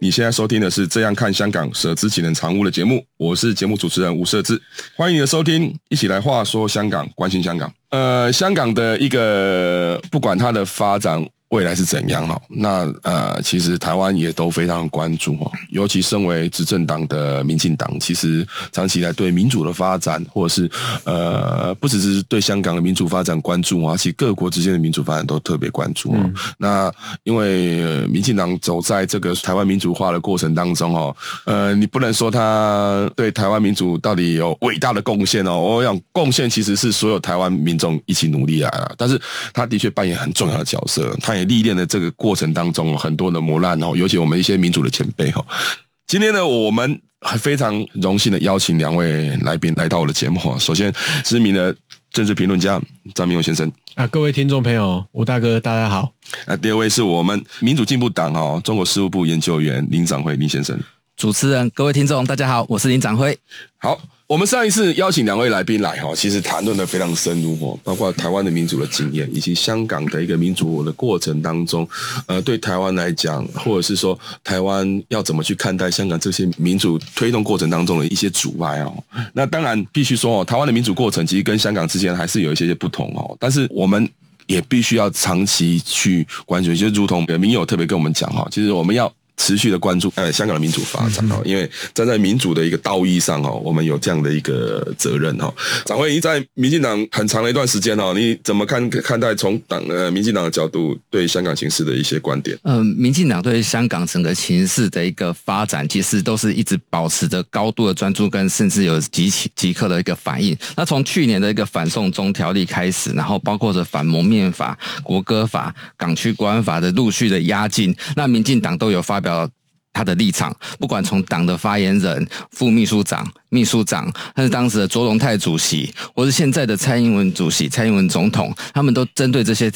你现在收听的是《这样看香港》，舍之岂能藏乎的节目，我是节目主持人吴瑟智，欢迎你的收听，一起来话说香港，关心香港。呃，香港的一个不管它的发展。未来是怎样哈？那呃，其实台湾也都非常关注哈，尤其身为执政党的民进党，其实长期以来对民主的发展，或者是呃，不只是对香港的民主发展关注啊，其实各国之间的民主发展都特别关注。嗯、那因为民进党走在这个台湾民主化的过程当中哦，呃，你不能说他对台湾民主到底有伟大的贡献哦，我想贡献其实是所有台湾民众一起努力来了，但是他的确扮演很重要的角色，他。历练的这个过程当中，很多的磨难哦，尤其我们一些民主的前辈哈。今天呢，我们还非常荣幸的邀请两位来宾来到我的节目哈。首先，知名的政治评论家张明勇先生啊，各位听众朋友，吴大哥，大家好。啊第二位是我们民主进步党哈中国事务部研究员林长辉林先生。主持人，各位听众，大家好，我是林展辉。好。我们上一次邀请两位来宾来哈，其实谈论的非常深入哦，包括台湾的民主的经验，以及香港的一个民主的过程当中，呃，对台湾来讲，或者是说台湾要怎么去看待香港这些民主推动过程当中的一些阻碍哦。那当然必须说哦，台湾的民主过程其实跟香港之间还是有一些些不同哦，但是我们也必须要长期去关注，就如同民友特别跟我们讲哈，其实我们要。持续的关注呃香港的民主发展哦，因为站在民主的一个道义上哦，我们有这样的一个责任哈。长辉，你在民进党很长的一段时间哦，你怎么看看待从党呃民进党的角度对香港形势的一些观点？嗯，民进党对香港整个形势的一个发展，其实都是一直保持着高度的专注，跟甚至有极其即刻的一个反应。那从去年的一个反送中条例开始，然后包括着反蒙面法、国歌法、港区国安法的陆续的压境，那民进党都有发表。表他的立场，不管从党的发言人、副秘书长、秘书长，还是当时的卓荣泰主席，或是现在的蔡英文主席、蔡英文总统，他们都针对这些。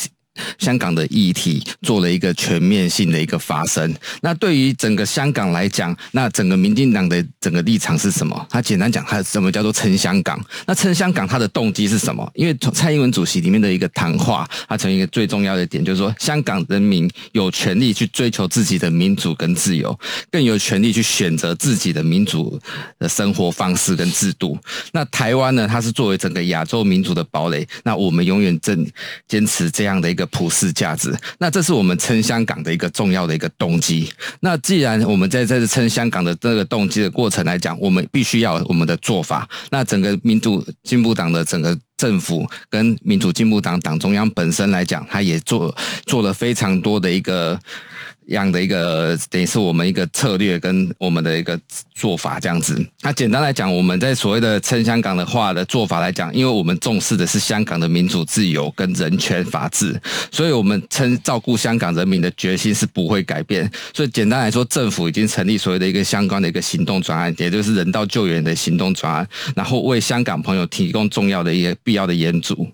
香港的议题做了一个全面性的一个发声。那对于整个香港来讲，那整个民进党的整个立场是什么？他简单讲，他什么叫做撑香港？那撑香港，他的动机是什么？因为蔡英文主席里面的一个谈话，他从一个最重要的点就是说，香港人民有权利去追求自己的民主跟自由，更有权利去选择自己的民主的生活方式跟制度。那台湾呢？它是作为整个亚洲民主的堡垒，那我们永远正坚持这样的一个。普世价值，那这是我们撑香港的一个重要的一个动机。那既然我们在这次撑香港的这个动机的过程来讲，我们必须要我们的做法。那整个民主进步党的整个政府跟民主进步党党中央本身来讲，他也做做了非常多的一个。样的一个等于是我们一个策略跟我们的一个做法这样子。那简单来讲，我们在所谓的称香港的话的做法来讲，因为我们重视的是香港的民主自由跟人权法治，所以我们称照顾香港人民的决心是不会改变。所以简单来说，政府已经成立所谓的一个相关的一个行动专案，也就是人道救援的行动专案，然后为香港朋友提供重要的一个必要的援助。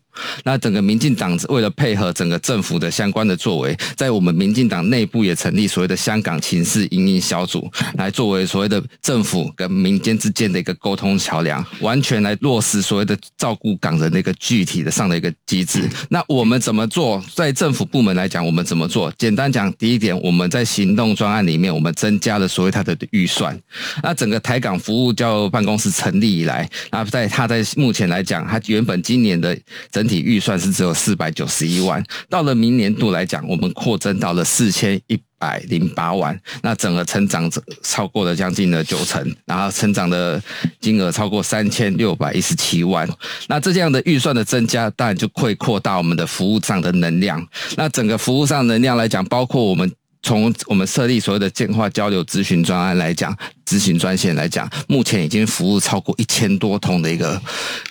那整个民进党为了配合整个政府的相关的作为，在我们民进党内部也成立所谓的香港情势因应小组，来作为所谓的政府跟民间之间的一个沟通桥梁，完全来落实所谓的照顾港人的一个具体的上的一个机制。那我们怎么做？在政府部门来讲，我们怎么做？简单讲，第一点，我们在行动专案里面，我们增加了所谓它的预算。那整个台港服务交流办公室成立以来，那在它在目前来讲，它原本今年的整体预算是只有四百九十一万，到了明年度来讲，我们扩增到了四千一百零八万，那整个成长超过了将近了九成，然后成长的金额超过三千六百一十七万。那这样的预算的增加，当然就会扩大我们的服务上的能量。那整个服务上能量来讲，包括我们。从我们设立所谓的健化交流咨询专案来讲，咨询专线来讲，目前已经服务超过一千多通的一个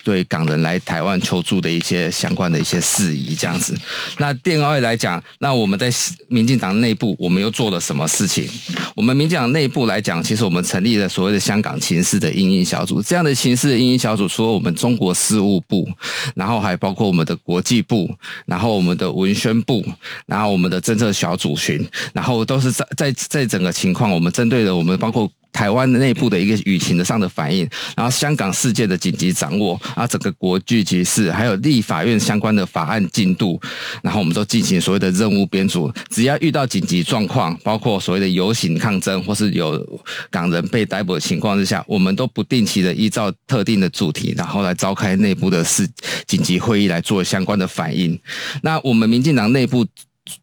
对港人来台湾求助的一些相关的一些事宜，这样子。那另外来讲，那我们在民进党内部，我们又做了什么事情？我们民进党内部来讲，其实我们成立了所谓的香港情势的因应小组。这样的情势的因应小组，除了我们中国事务部，然后还包括我们的国际部，然后我们的文宣部，然后我们的政策小组群。然后后都是在在在整个情况，我们针对了我们包括台湾内部的一个舆情的上的反应，然后香港事件的紧急掌握，啊，整个国际局势，还有立法院相关的法案进度，然后我们都进行所谓的任务编组。只要遇到紧急状况，包括所谓的游行抗争，或是有港人被逮捕的情况之下，我们都不定期的依照特定的主题，然后来召开内部的事紧急会议来做相关的反应。那我们民进党内部。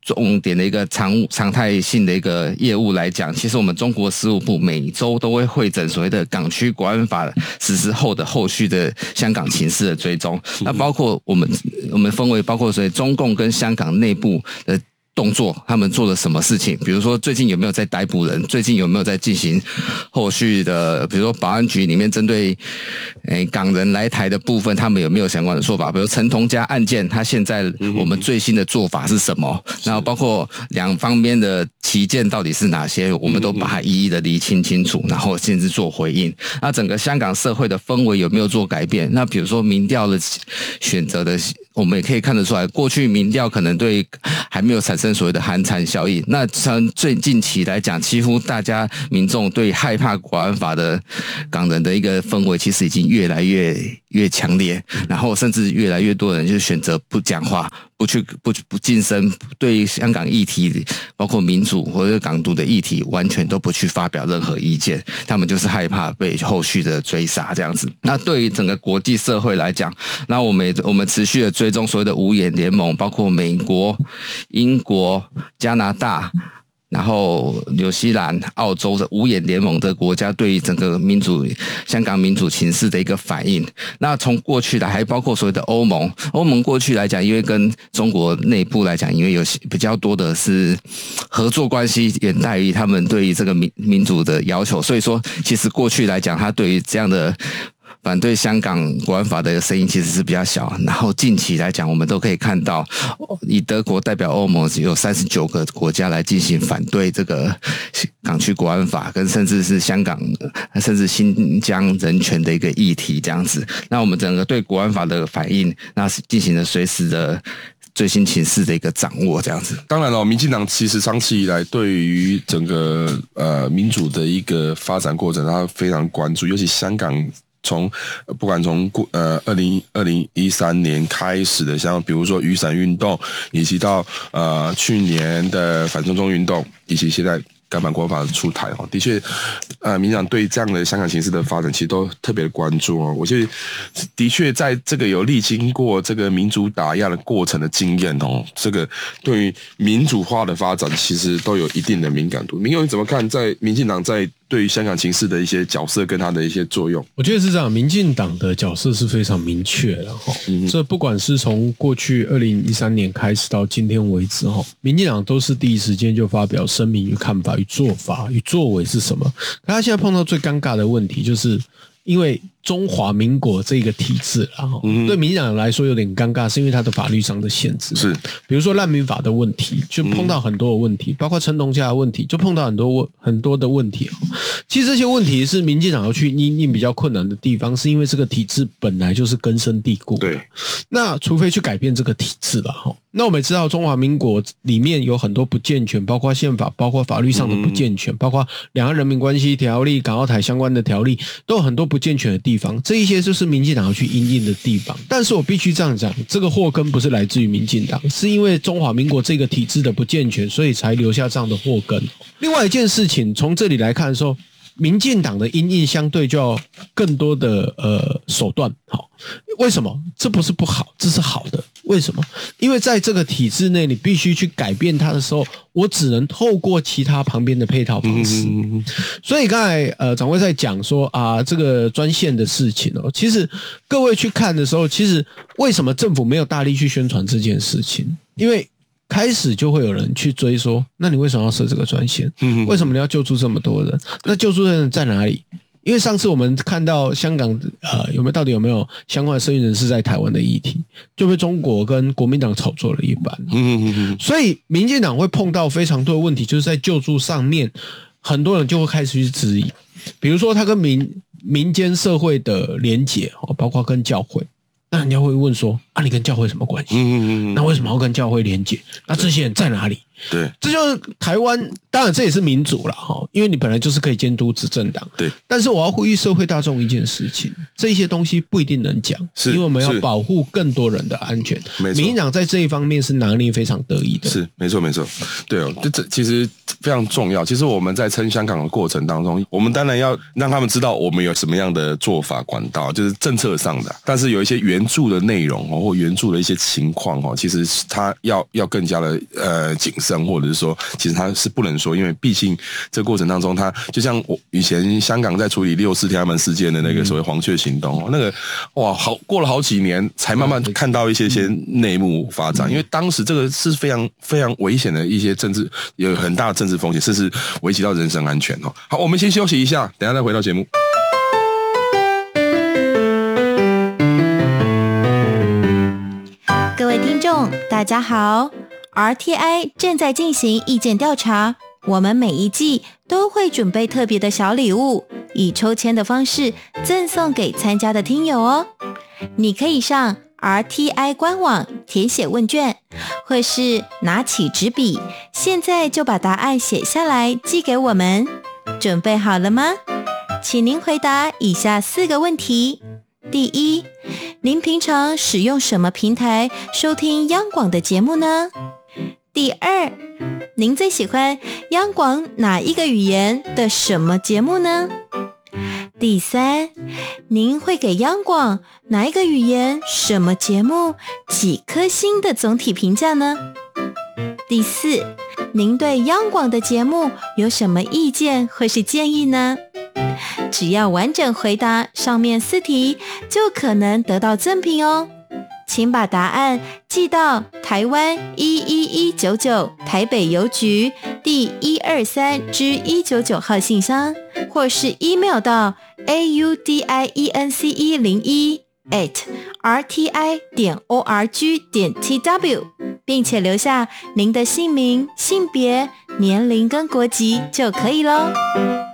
重点的一个常常态性的一个业务来讲，其实我们中国事务部每周都会会诊所谓的港区国安法实施后的后续的香港情势的追踪，那包括我们我们分为包括所谓中共跟香港内部的。动作，他们做了什么事情？比如说，最近有没有在逮捕人？最近有没有在进行后续的？比如说，保安局里面针对诶港人来台的部分，他们有没有相关的说法？比如陈同佳案件，他现在我们最新的做法是什么？然后包括两方面的旗舰到底是哪些？我们都把它一一的厘清清楚，然后甚至做回应。那整个香港社会的氛围有没有做改变？那比如说民调的选择的。我们也可以看得出来，过去民调可能对还没有产生所谓的寒蝉效应。那从最近期来讲，几乎大家民众对害怕国安法的港人的一个氛围，其实已经越来越越强烈。然后甚至越来越多人就选择不讲话，不去不不晋升，对香港议题，包括民主或者港独的议题，完全都不去发表任何意见。他们就是害怕被后续的追杀这样子。那对于整个国际社会来讲，那我们我们持续的追。踪所谓的五眼联盟，包括美国、英国、加拿大，然后纽西兰、澳洲的五眼联盟的国家，对于整个民主香港民主情势的一个反应。那从过去来，还包括所谓的欧盟，欧盟过去来讲，因为跟中国内部来讲，因为有比较多的是合作关系，远大于他们对于这个民民主的要求，所以说，其实过去来讲，他对于这样的。反对香港国安法的声音其实是比较小，然后近期来讲，我们都可以看到，以德国代表欧盟有三十九个国家来进行反对这个港区国安法，跟甚至是香港甚至新疆人权的一个议题这样子。那我们整个对国安法的反应，那是进行了随时的最新情势的一个掌握这样子。当然了，民进党其实长期以来对于整个呃民主的一个发展过程，他非常关注，尤其香港。从不管从过呃二零二零一三年开始的，像比如说雨伞运动，以及到呃去年的反送中运动，以及现在。港版国安法出台哦，的确，呃，民进党对这样的香港形势的发展，其实都特别的关注哦。我觉得，的确，在这个有历经过这个民主打压的过程的经验哦，这个对于民主化的发展，其实都有一定的敏感度。铭祐你怎么看？在民进党在对于香港情势的一些角色跟他的一些作用？我觉得是这样，民进党的角色是非常明确的哈。这不管是从过去二零一三年开始到今天为止哈，民进党都是第一时间就发表声明与看法与。做法与作为是什么？可他现在碰到最尴尬的问题，就是因为。中华民国这个体制，然后对民进党来说有点尴尬，是因为它的法律上的限制。是，比如说难民法的问题，就碰到很多的问题，包括陈同佳的问题，就碰到很多问很多的问题。其实这些问题是民进党要去应应比较困难的地方，是因为这个体制本来就是根深蒂固。对，那除非去改变这个体制了哈。那我们也知道中华民国里面有很多不健全，包括宪法，包括法律上的不健全，包括两岸人民关系条例、港澳台相关的条例，都有很多不健全的地方。地方这一些就是民进党要去因应的地方，但是我必须这样讲，这个祸根不是来自于民进党，是因为中华民国这个体制的不健全，所以才留下这样的祸根。另外一件事情，从这里来看说，民进党的因应相对就要更多的呃手段，好，为什么？这不是不好，这是好的。为什么？因为在这个体制内，你必须去改变它的时候，我只能透过其他旁边的配套方式。所以刚才呃，掌柜在讲说啊，这个专线的事情哦，其实各位去看的时候，其实为什么政府没有大力去宣传这件事情？因为开始就会有人去追说，那你为什么要设这个专线？为什么你要救助这么多人？那救助的人在哪里？因为上次我们看到香港呃有没有到底有没有相关的生意人士在台湾的议题，就被中国跟国民党炒作了一番。嗯嗯嗯。所以民进党会碰到非常多的问题，就是在救助上面，很多人就会开始去质疑，比如说他跟民民间社会的连结哦，包括跟教会。那人家会问说：“啊，你跟教会什么关系？嗯嗯嗯，那为什么要跟教会连结？那这些人在哪里？”对，这就是台湾。当然，这也是民主了哈，因为你本来就是可以监督执政党。对。但是我要呼吁社会大众一件事情：这些东西不一定能讲，是因为我们要保护更多人的安全。没错。民进党在这一方面是拿捏非常得意的。是，没错，没错。对哦，这这其实非常重要。其实我们在撑香港的过程当中，我们当然要让他们知道我们有什么样的做法管道，就是政策上的。但是有一些援助的内容哦，或援助的一些情况哦，其实他要要更加的呃谨慎，或者是说。其实他是不能说，因为毕竟这个过程当中，他就像我以前香港在处理六四天安门事件的那个所谓黄雀行动，嗯、那个哇，好过了好几年才慢慢看到一些些内幕发展，因为当时这个是非常非常危险的一些政治，有很大的政治风险，甚至危及到人身安全哦。好，我们先休息一下，等下再回到节目。各位听众，大家好。RTI 正在进行意见调查，我们每一季都会准备特别的小礼物，以抽签的方式赠送给参加的听友哦。你可以上 RTI 官网填写问卷，或是拿起纸笔，现在就把答案写下来寄给我们。准备好了吗？请您回答以下四个问题：第一，您平常使用什么平台收听央广的节目呢？第二，您最喜欢央广哪一个语言的什么节目呢？第三，您会给央广哪一个语言什么节目几颗星的总体评价呢？第四，您对央广的节目有什么意见或是建议呢？只要完整回答上面四题，就可能得到赠品哦。请把答案寄到台湾一一一九九台北邮局第一二三之一九九号信箱，或是 email 到 a u d i e n c e 零一 at r t i 点 o r g 点 t w，并且留下您的姓名、性别、年龄跟国籍就可以喽。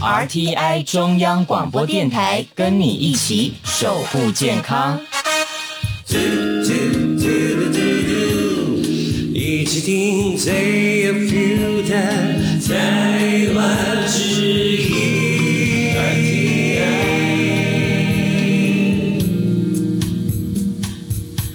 RTI 中央广播电台跟你一起守护健康。一起听最有 feel 的台湾之音。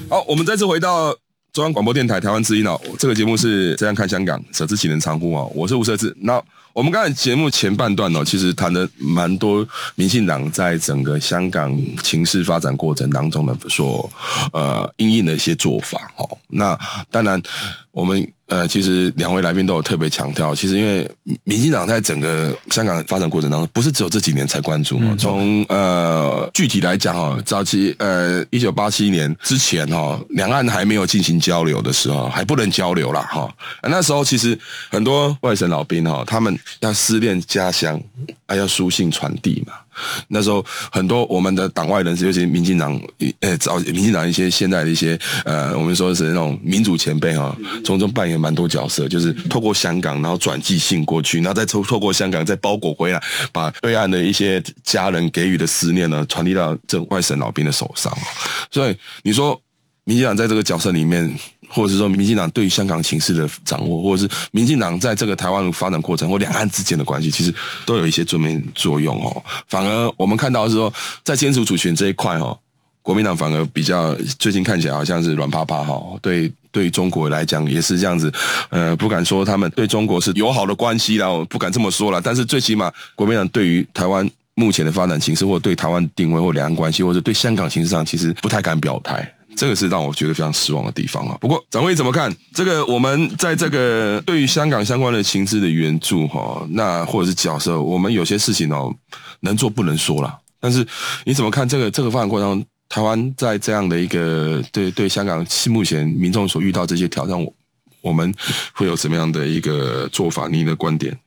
好，我们再次回到中央广播电台台湾之音哦。这个节目是这样看香港，舍之岂能长乎哦。我是吴设志，那。我们刚才节目前半段哦，其实谈的蛮多，民进党在整个香港情势发展过程当中的所呃应应的一些做法哦。那当然，我们。呃，其实两位来宾都有特别强调，其实因为民进党在整个香港发展过程当中，不是只有这几年才关注嘛。从呃具体来讲哈，早期呃一九八七年之前哈，两岸还没有进行交流的时候，还不能交流啦哈。那时候其实很多外省老兵哈，他们要思念家乡，还要书信传递嘛。那时候很多我们的党外人士，尤其民进党，呃，早民进党一些现在的一些呃，我们说是那种民主前辈哈，从中扮演蛮多角色，就是透过香港，然后转寄信过去，然后再透透过香港再包裹回来，把对岸的一些家人给予的思念呢，传递到这外省老兵的手上。所以你说，民进党在这个角色里面。或者是说，民进党对于香港情势的掌握，或者是民进党在这个台湾发展过程或两岸之间的关系，其实都有一些正面作用哦。反而我们看到的是说，在坚持主权这一块哦，国民党反而比较最近看起来好像是软趴趴哈。对，对中国来讲也是这样子。呃，不敢说他们对中国是友好的关系啦，我不敢这么说啦。但是最起码，国民党对于台湾目前的发展情势，或者对台湾定位或两岸关系，或者对香港情势上，其实不太敢表态。这个是让我觉得非常失望的地方啊。不过，展辉怎么看这个？我们在这个对于香港相关的情势的援助，哈，那或者是角色，我们有些事情哦，能做不能说了。但是你怎么看这个这个发展过程中，台湾在这样的一个对对香港目前民众所遇到这些挑战，我我们会有什么样的一个做法？你的观点？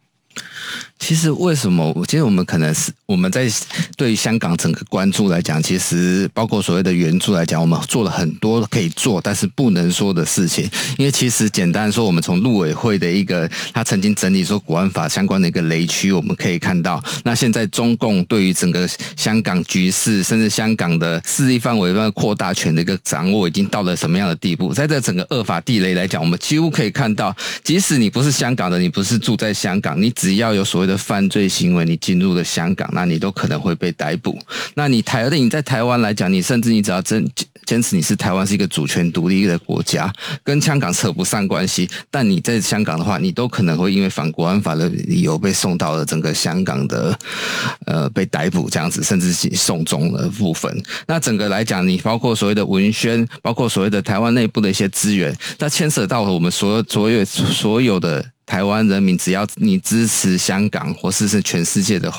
其实为什么？我其实我们可能是我们在对于香港整个关注来讲，其实包括所谓的援助来讲，我们做了很多可以做但是不能说的事情。因为其实简单说，我们从陆委会的一个他曾经整理说国安法相关的一个雷区，我们可以看到，那现在中共对于整个香港局势，甚至香港的势力范围扩大权的一个掌握，已经到了什么样的地步？在这整个恶法地雷来讲，我们几乎可以看到，即使你不是香港的，你不是住在香港，你只要有所谓的犯罪行为，你进入了香港，那你都可能会被逮捕。那你台的你在台湾来讲，你甚至你只要真坚持你是台湾是一个主权独立的国家，跟香港扯不上关系。但你在香港的话，你都可能会因为反国安法的理由被送到了整个香港的呃被逮捕这样子，甚至是送终的部分。那整个来讲，你包括所谓的文宣，包括所谓的台湾内部的一些资源，那牵涉到了我们所有所有所有的。台湾人民，只要你支持香港，或是是全世界的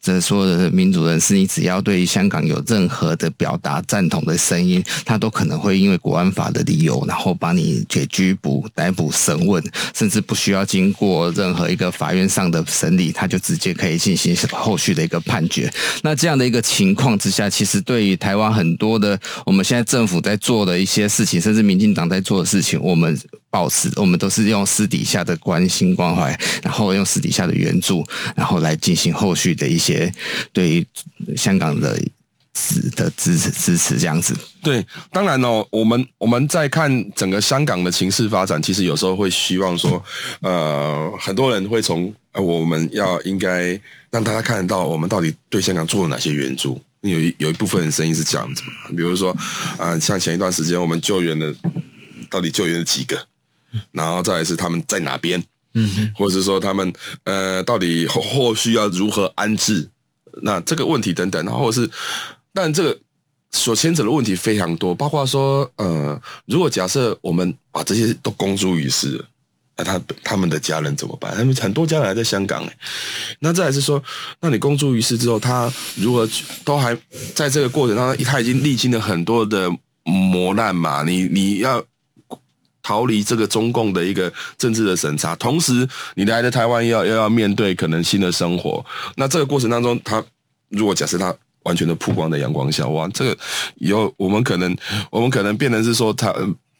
这所有的民主人士，你只要对香港有任何的表达赞同的声音，他都可能会因为国安法的理由，然后把你给拘捕、逮捕、审问，甚至不需要经过任何一个法院上的审理，他就直接可以进行后续的一个判决。那这样的一个情况之下，其实对于台湾很多的我们现在政府在做的一些事情，甚至民进党在做的事情，我们。保持，我们都是用私底下的关心关怀，然后用私底下的援助，然后来进行后续的一些对于香港的支的支持支持这样子。对，当然哦，我们我们在看整个香港的情势发展，其实有时候会希望说，呃，很多人会从呃，我们要应该让大家看得到，我们到底对香港做了哪些援助。有一有一部分人声音是这样子，比如说啊、像前一段时间我们救援的，到底救援了几个？然后再来是他们在哪边，嗯，或者是说他们呃到底后后续要如何安置，那这个问题等等，然后是，但这个所牵扯的问题非常多，包括说呃，如果假设我们把这些都公诸于世，那他他们的家人怎么办？他们很多家人还在香港诶，那再来是说，那你公诸于世之后，他如何都还在这个过程当中，他已经历经了很多的磨难嘛，你你要。逃离这个中共的一个政治的审查，同时你来的台湾要又要面对可能新的生活，那这个过程当中，他如果假设他完全的曝光在阳光下，哇，这个以后我们可能我们可能变成是说台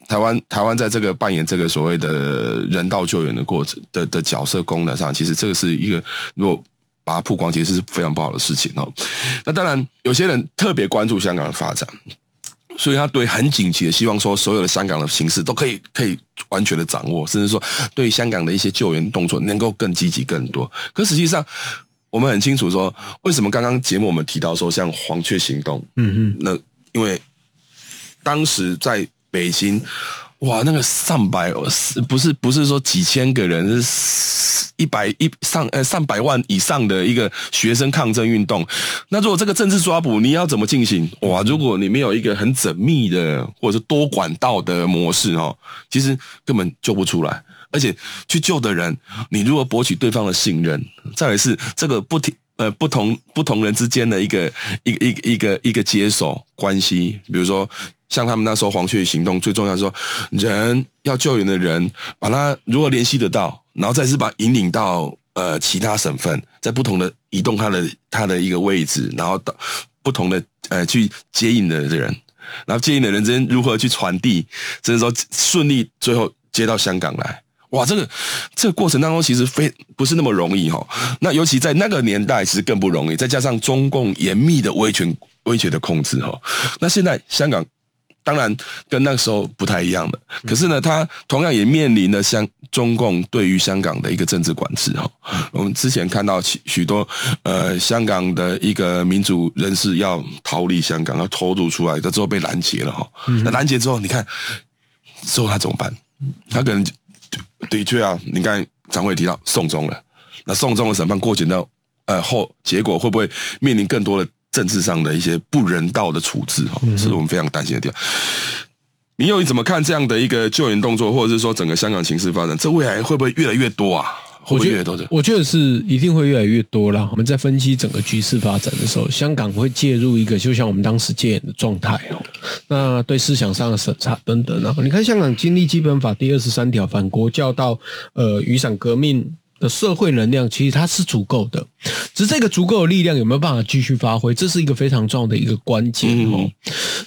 台湾台湾在这个扮演这个所谓的人道救援的过程的的角色功能上，其实这个是一个如果把它曝光，其实是非常不好的事情哦。那当然，有些人特别关注香港的发展。所以他对很紧急的希望说，所有的香港的形势都可以可以完全的掌握，甚至说对香港的一些救援动作能够更积极更多。可实际上，我们很清楚说，为什么刚刚节目我们提到说像黄雀行动，嗯嗯，那因为当时在北京。哇，那个上百不是不是说几千个人，是一百一上呃上百万以上的一个学生抗争运动。那如果这个政治抓捕，你要怎么进行？哇，如果你没有一个很缜密的或者是多管道的模式哦，其实根本救不出来。而且去救的人，你如何博取对方的信任，再来是这个不停呃不同不同人之间的一个一个一个一个一个接手关系，比如说。像他们那时候黄雀行动，最重要是说，人要救援的人，把他如果联系得到，然后再是把引领到呃其他省份，在不同的移动他的他的一个位置，然后到不同的呃去接应的人，然后接应的人之间如何去传递，甚至说顺利最后接到香港来。哇，这个这个过程当中其实非不是那么容易哈。那尤其在那个年代，其实更不容易。再加上中共严密的威权威权的控制哈。那现在香港当然跟那个时候不太一样的，可是呢，他同样也面临了香中共对于香港的一个政治管制哈。我们之前看到许许多呃香港的一个民主人士要逃离香港，要偷渡出来，之后被拦截了哈。那拦截之后，你看之后他怎么办？他可能。的确啊，你刚才常会提到送终了，那送终的审判过程到呃后结果会不会面临更多的政治上的一些不人道的处置？哈，是我们非常担心的地方。你又怎么看这样的一个救援动作，或者是说整个香港情势发展，这未来会不会越来越多啊？会越来越多的？我觉得是一定会越来越多啦。我们在分析整个局势发展的时候，香港会介入一个就像我们当时戒严的状态哦。那对思想上的审查等等啊，你看香港经历基本法第二十三条反国教到呃雨伞革命的社会能量，其实它是足够的。只是这个足够的力量有没有办法继续发挥，这是一个非常重要的一个关键哦。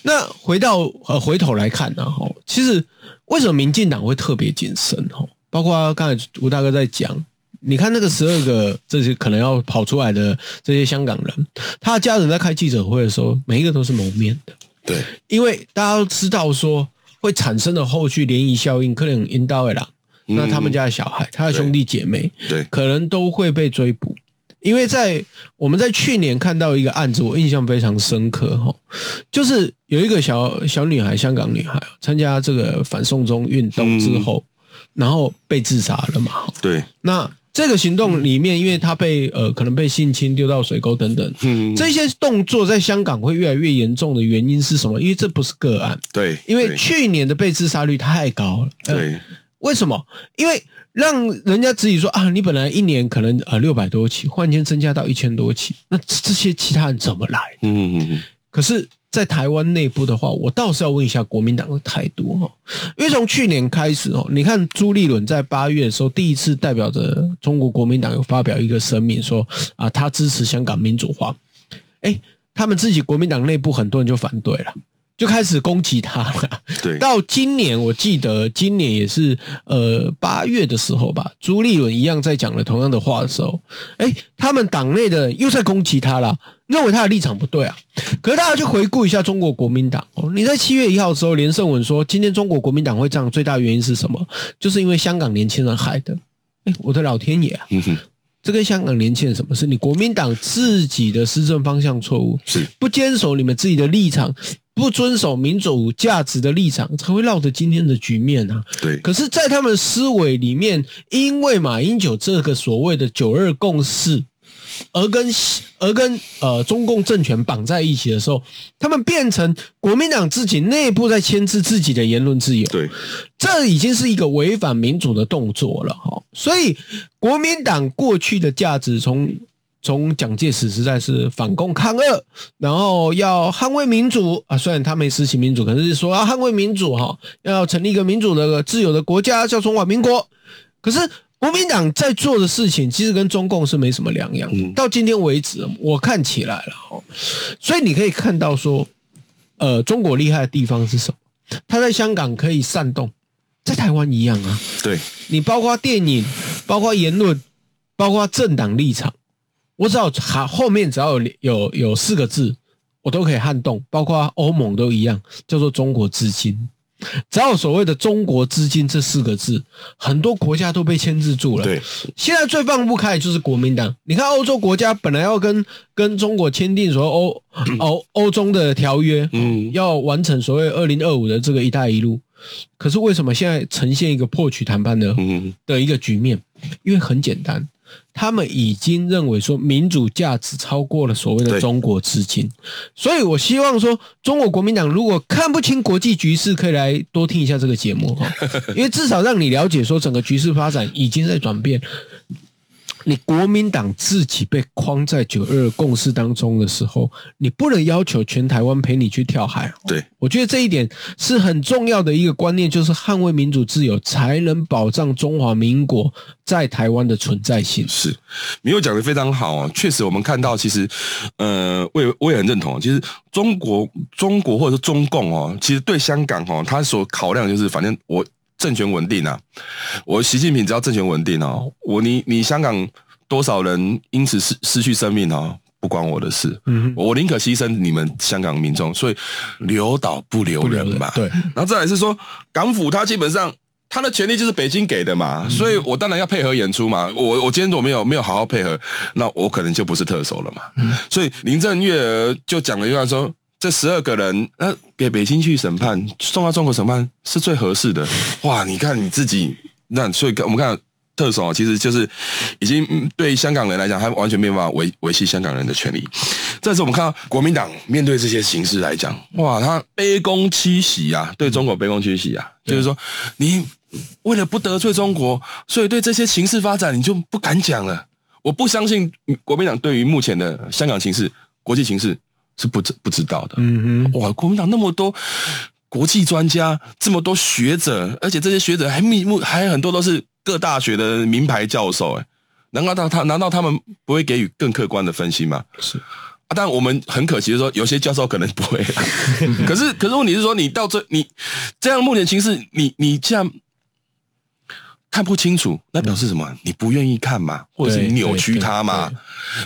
那回到呃回头来看呢，哈，其实为什么民进党会特别谨慎？哈？包括刚才吴大哥在讲，你看那个十二个这些可能要跑出来的这些香港人，他的家人在开记者会的时候，每一个都是蒙面的。对，因为大家都知道说会产生的后续涟漪效应，可能引导的啦，那他们家的小孩，他的兄弟姐妹，对，可能都会被追捕。因为在我们在去年看到一个案子，我印象非常深刻哈，就是有一个小小女孩，香港女孩参加这个反送中运动之后。然后被自杀了嘛？对。那这个行动里面，因为她被呃可能被性侵丢到水沟等等，嗯，这些动作在香港会越来越严重的原因是什么？因为这不是个案，对。因为去年的被自杀率太高了，对。呃、为什么？因为让人家自己说啊，你本来一年可能呃六百多起，忽然间增加到一千多起，那这些其他人怎么来？嗯嗯嗯。可是。在台湾内部的话，我倒是要问一下国民党的态度哈，因为从去年开始哦，你看朱立伦在八月的时候第一次代表着中国国民党有发表一个声明说啊，他支持香港民主化，诶，他们自己国民党内部很多人就反对了。就开始攻击他了。对，到今年我记得今年也是呃八月的时候吧，朱立伦一样在讲了同样的话的时候，哎，他们党内的又在攻击他了，认为他的立场不对啊。可是大家去回顾一下中国国民党哦，你在七月一号的时候，连胜文说今天中国国民党会这样，最大原因是什么？就是因为香港年轻人害的。哎，我的老天爷啊！这跟香港年轻人什么事？你国民党自己的施政方向错误，是不坚守你们自己的立场。不遵守民主价值的立场，才会落得今天的局面啊！对。可是，在他们思维里面，因为马英九这个所谓的“九二共识”，而跟而跟呃中共政权绑在一起的时候，他们变成国民党自己内部在牵制自己的言论自由。对。这已经是一个违反民主的动作了哈！所以，国民党过去的价值从。从蒋介石实在是反共抗俄，然后要捍卫民主啊。虽然他没实行民主，可是说要捍卫民主哈，要成立一个民主的自由的国家，叫中华民国。可是国民党在做的事情，其实跟中共是没什么两样。到今天为止，我看起来了哈。所以你可以看到说，呃，中国厉害的地方是什么？他在香港可以煽动，在台湾一样啊。对，你包括电影，包括言论，包括政党立场。我只要好后面只要有有有四个字，我都可以撼动，包括欧盟都一样，叫做中国资金。只要所谓的中国资金这四个字，很多国家都被牵制住了。对，现在最放不开的就是国民党。你看欧洲国家本来要跟跟中国签订所谓欧 欧欧中的条约，嗯，要完成所谓二零二五的这个“一带一路”，可是为什么现在呈现一个破局谈判的的一个局面？因为很简单。他们已经认为说民主价值超过了所谓的中国资金，所以我希望说中国国民党如果看不清国际局势，可以来多听一下这个节目哈，因为至少让你了解说整个局势发展已经在转变。你国民党自己被框在九二共识当中的时候，你不能要求全台湾陪你去跳海。对，我觉得这一点是很重要的一个观念，就是捍卫民主自由，才能保障中华民国在台湾的存在性。是，你又讲的非常好啊！确实，我们看到其实，呃，我也我也很认同，其实中国中国或者是中共哦，其实对香港哦，他所考量就是，反正我。政权稳定啊！我习近平只要政权稳定哦，我你你香港多少人因此失失去生命哦，不关我的事。嗯，我宁可牺牲你们香港民众，所以留岛不留人嘛。对，然后再来是说港府，它基本上他的权利就是北京给的嘛，所以我当然要配合演出嘛。我我今天如果没有没有好好配合，那我可能就不是特首了嘛。所以林郑月娥就讲了一句话说。这十二个人，那给北京去审判，送到中国审判是最合适的。哇，你看你自己，那所以我们看特首其实就是已经对香港人来讲，他完全没有办法维维系香港人的权利。这次我们看到国民党面对这些形势来讲，哇，他卑躬屈膝啊，对中国卑躬屈膝啊，就是说你为了不得罪中国，所以对这些形势发展你就不敢讲了。我不相信国民党对于目前的香港形势、国际形势。是不知不知道的，嗯哼，哇！国民党那么多国际专家，这么多学者，而且这些学者还密目，还有很多都是各大学的名牌教授，哎，难道他他难道他们不会给予更客观的分析吗？是啊，但我们很可惜的说，有些教授可能不会。可是可是问题是说，你到这你这样目前情势，你你这样。看不清楚，那表示什么？嗯、你不愿意看嘛，或者是你扭曲它嘛？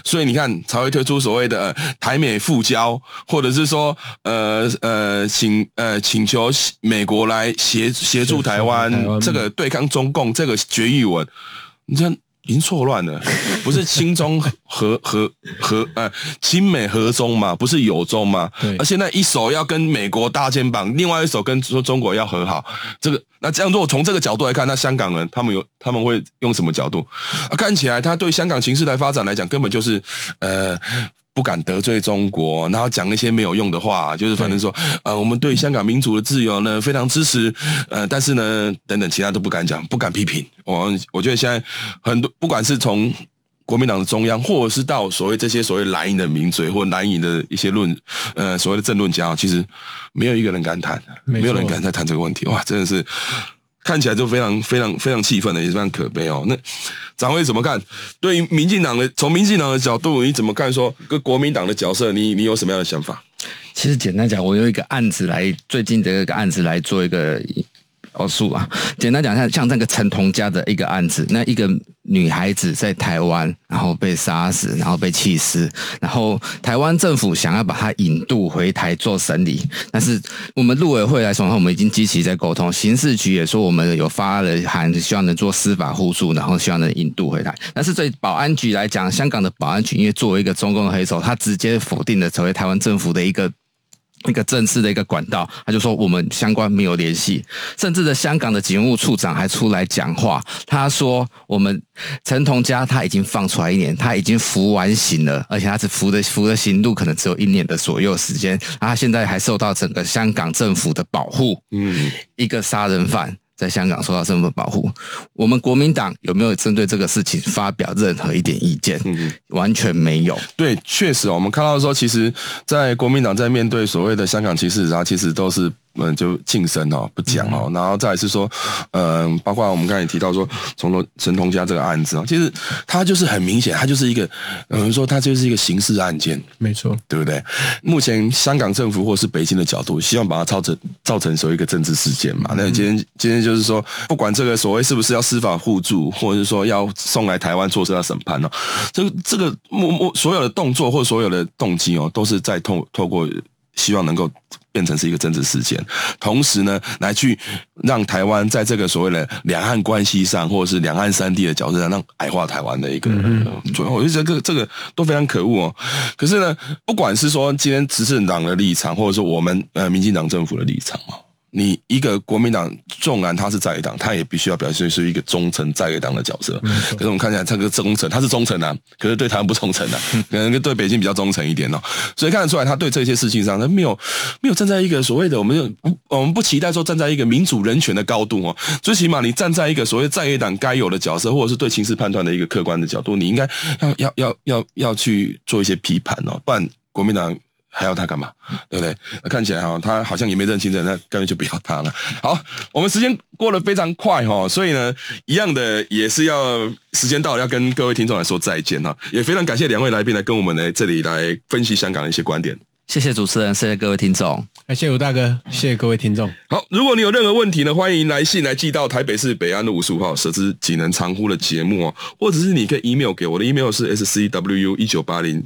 所以你看，才会推出所谓的、呃、台美复交，或者是说，呃呃，请呃请求美国来协协助台湾这个对抗中共这个决议文，你这样。已经错乱了，不是亲中和和和呃亲美和中嘛，不是友中嘛？对。而现在一手要跟美国搭肩膀，另外一手跟说中国要和好，这个那这样如果从这个角度来看，那香港人他们有他们会用什么角度？啊，看起来他对香港形势来发展来讲，根本就是呃。不敢得罪中国，然后讲一些没有用的话，就是反正说，呃，我们对香港民主的自由呢非常支持，呃，但是呢，等等其他都不敢讲，不敢批评。我我觉得现在很多，不管是从国民党的中央，或者是到所谓这些所谓蓝营的名嘴或蓝营的一些论，呃，所谓的政论家，其实没有一个人敢谈，没有人敢再谈这个问题。哇，真的是。看起来就非常非常非常气愤的，也是非常可悲哦。那展辉怎么看？对于民进党的，从民进党的角度，你怎么看？说跟国民党的角色，你你有什么样的想法？其实简单讲，我用一个案子来，最近的一个案子来做一个。描述啊，简单讲一下，像那个陈同佳的一个案子，那一个女孩子在台湾，然后被杀死，然后被弃尸，然后台湾政府想要把她引渡回台做审理，但是我们陆委会来说，我们已经积极在沟通，刑事局也说我们有发了函，希望能做司法互助，然后希望能引渡回台。但是对保安局来讲，香港的保安局因为作为一个中共的黑手，他直接否定了成为台湾政府的一个。一个正式的一个管道，他就说我们相关没有联系，甚至的香港的警务处长还出来讲话，他说我们陈同佳他已经放出来一年，他已经服完刑了，而且他只服的服的刑度可能只有一年的左右时间，他现在还受到整个香港政府的保护，嗯，一个杀人犯。在香港受到身份保护，我们国民党有没有针对这个事情发表任何一点意见？嗯，完全没有。对，确实，我们看到说，其实，在国民党在面对所谓的香港歧视，然后其实都是。嗯，就晋升哦，不讲哦，然后再来是说，嗯，包括我们刚才也提到说，从头陈同佳这个案子哦，其实他就是很明显，他就是一个，嗯，说他就是一个刑事案件，没错，对不对？目前香港政府或是北京的角度，希望把它造成造成所谓一个政治事件嘛。那今天今天就是说，不管这个所谓是不是要司法互助，或者是说要送来台湾做这个审判哦，这个这个默默所有的动作或所有的动机哦，都是在透透过。希望能够变成是一个政治事件，同时呢，来去让台湾在这个所谓的两岸关系上，或者是两岸三地的角色上，让矮化台湾的一个作用。我就觉得这个这个都非常可恶哦。可是呢，不管是说今天执政党的立场，或者说我们呃民进党政府的立场哦，你一个国民党纵然他是在野党，他也必须要表现是一个忠诚在野党的角色。可是我们看起来这个忠诚，他是忠诚啊，可是对台湾不忠诚啊，可能对北京比较忠诚一点哦。所以看得出来，他对这些事情上，他没有没有站在一个所谓的我们不我们不期待说站在一个民主人权的高度哦。最起码你站在一个所谓在野党该有的角色，或者是对情势判断的一个客观的角度，你应该要要要要要去做一些批判哦，不然国民党。还要他干嘛？对不对？看起来哈，他好像也没认清人，那干脆就不要他了。好，我们时间过得非常快哈，所以呢，一样的也是要时间到了，要跟各位听众来说再见哈。也非常感谢两位来宾来跟我们来这里来分析香港的一些观点。谢谢主持人，谢谢各位听众，谢谢吴大哥，谢谢各位听众。好，如果你有任何问题呢，欢迎来信来寄到台北市北安路五十五号，舍之济能长呼的节目哦，或者是你可以 email 给我的 email 是 scwu 一九八零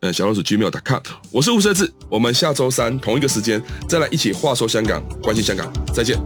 呃小老鼠 gmail.com，我是吴舍志，我们下周三同一个时间再来一起话说香港，关心香港，再见。